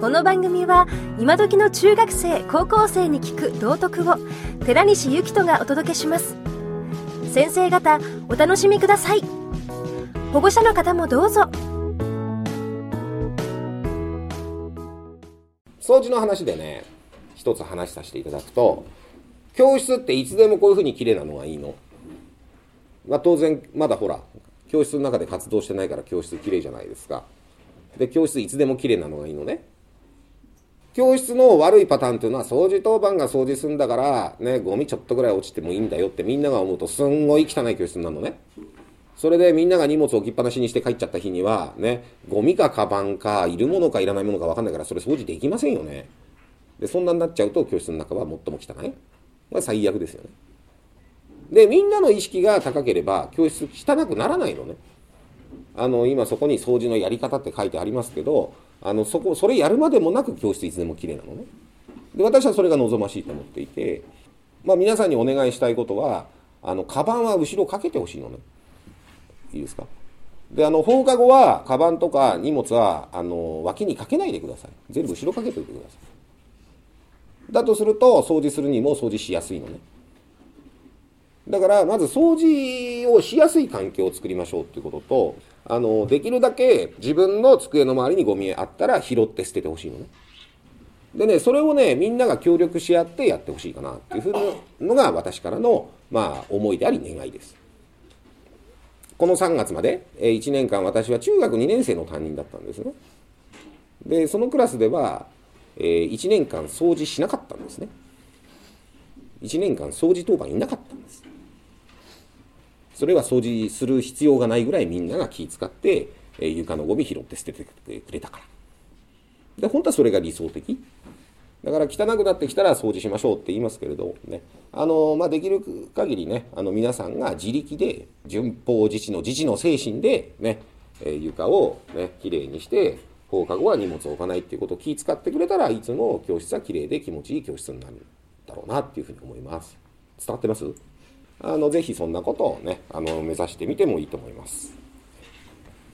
この番組は今時の中学生高校生に聞く道徳を寺西幸人がお届けします。先生方お楽しみください。保護者の方もどうぞ。掃除の話でね一つ話させていただくと教室っていつでもこういうふうに綺麗なのがいいの。まあ当然まだほら教室の中で活動してないから教室綺麗じゃないですか。で教室いつでも綺麗なのがいいのね。教室の悪いパターンっていうのは掃除当番が掃除するんだからねゴミちょっとぐらい落ちてもいいんだよってみんなが思うとすんごい汚い教室になるのね。それでみんなが荷物置きっぱなしにして帰っちゃった日にはねゴミかカバンかいるものかいらないものか分かんないからそれ掃除できませんよね。でそんなになっちゃうと教室の中は最も汚い。まあ最悪ですよね。でみんなの意識が高ければ教室汚くならないのね。あの今そこに掃除のやり方って書いてありますけどあのそこそれやるまでもなく教室いつでも綺麗なのね。で私はそれが望ましいと思っていてまあ皆さんにお願いしたいことはあのカバンは後ろかけてほしいのね。いいですか？であの放課後はカバンとか荷物はあの脇にかけないでください。全部後ろかけておいてください。だとすると掃除するにも掃除しやすいのね。だからまず掃除をしやすい環境を作りましょうっていうこととあのできるだけ自分の机の周りにゴミあったら拾って捨ててほしいのね。でねそれをねみんなが協力し合ってやってほしいかなっていうふうなのが私からのまあ思いであり願いです。この3月まで1年間私は中学2年生の担任だったんですね。でそのクラスでは1年間掃除しなかったんですね。1年間掃除当番いなかった。それは掃除する必要がないぐらいみんなが気遣って、えー、床のゴミ拾って捨ててくれたから。で、本当はそれが理想的。だから汚くなってきたら掃除しましょうって言いますけれど、ね、あの、まあ、できる限りね、あの、皆さんが自力で、順法自治の自治の精神で、ね、えー、床をね、きれいにして、放課後は荷物を置かないっていうことを気遣ってくれたらいつも教室はきれいで気持ちいい教室になるんだろうなっていうふうに思います。伝わってます？あの、ぜひそんなことをね、あの、目指してみてもいいと思います。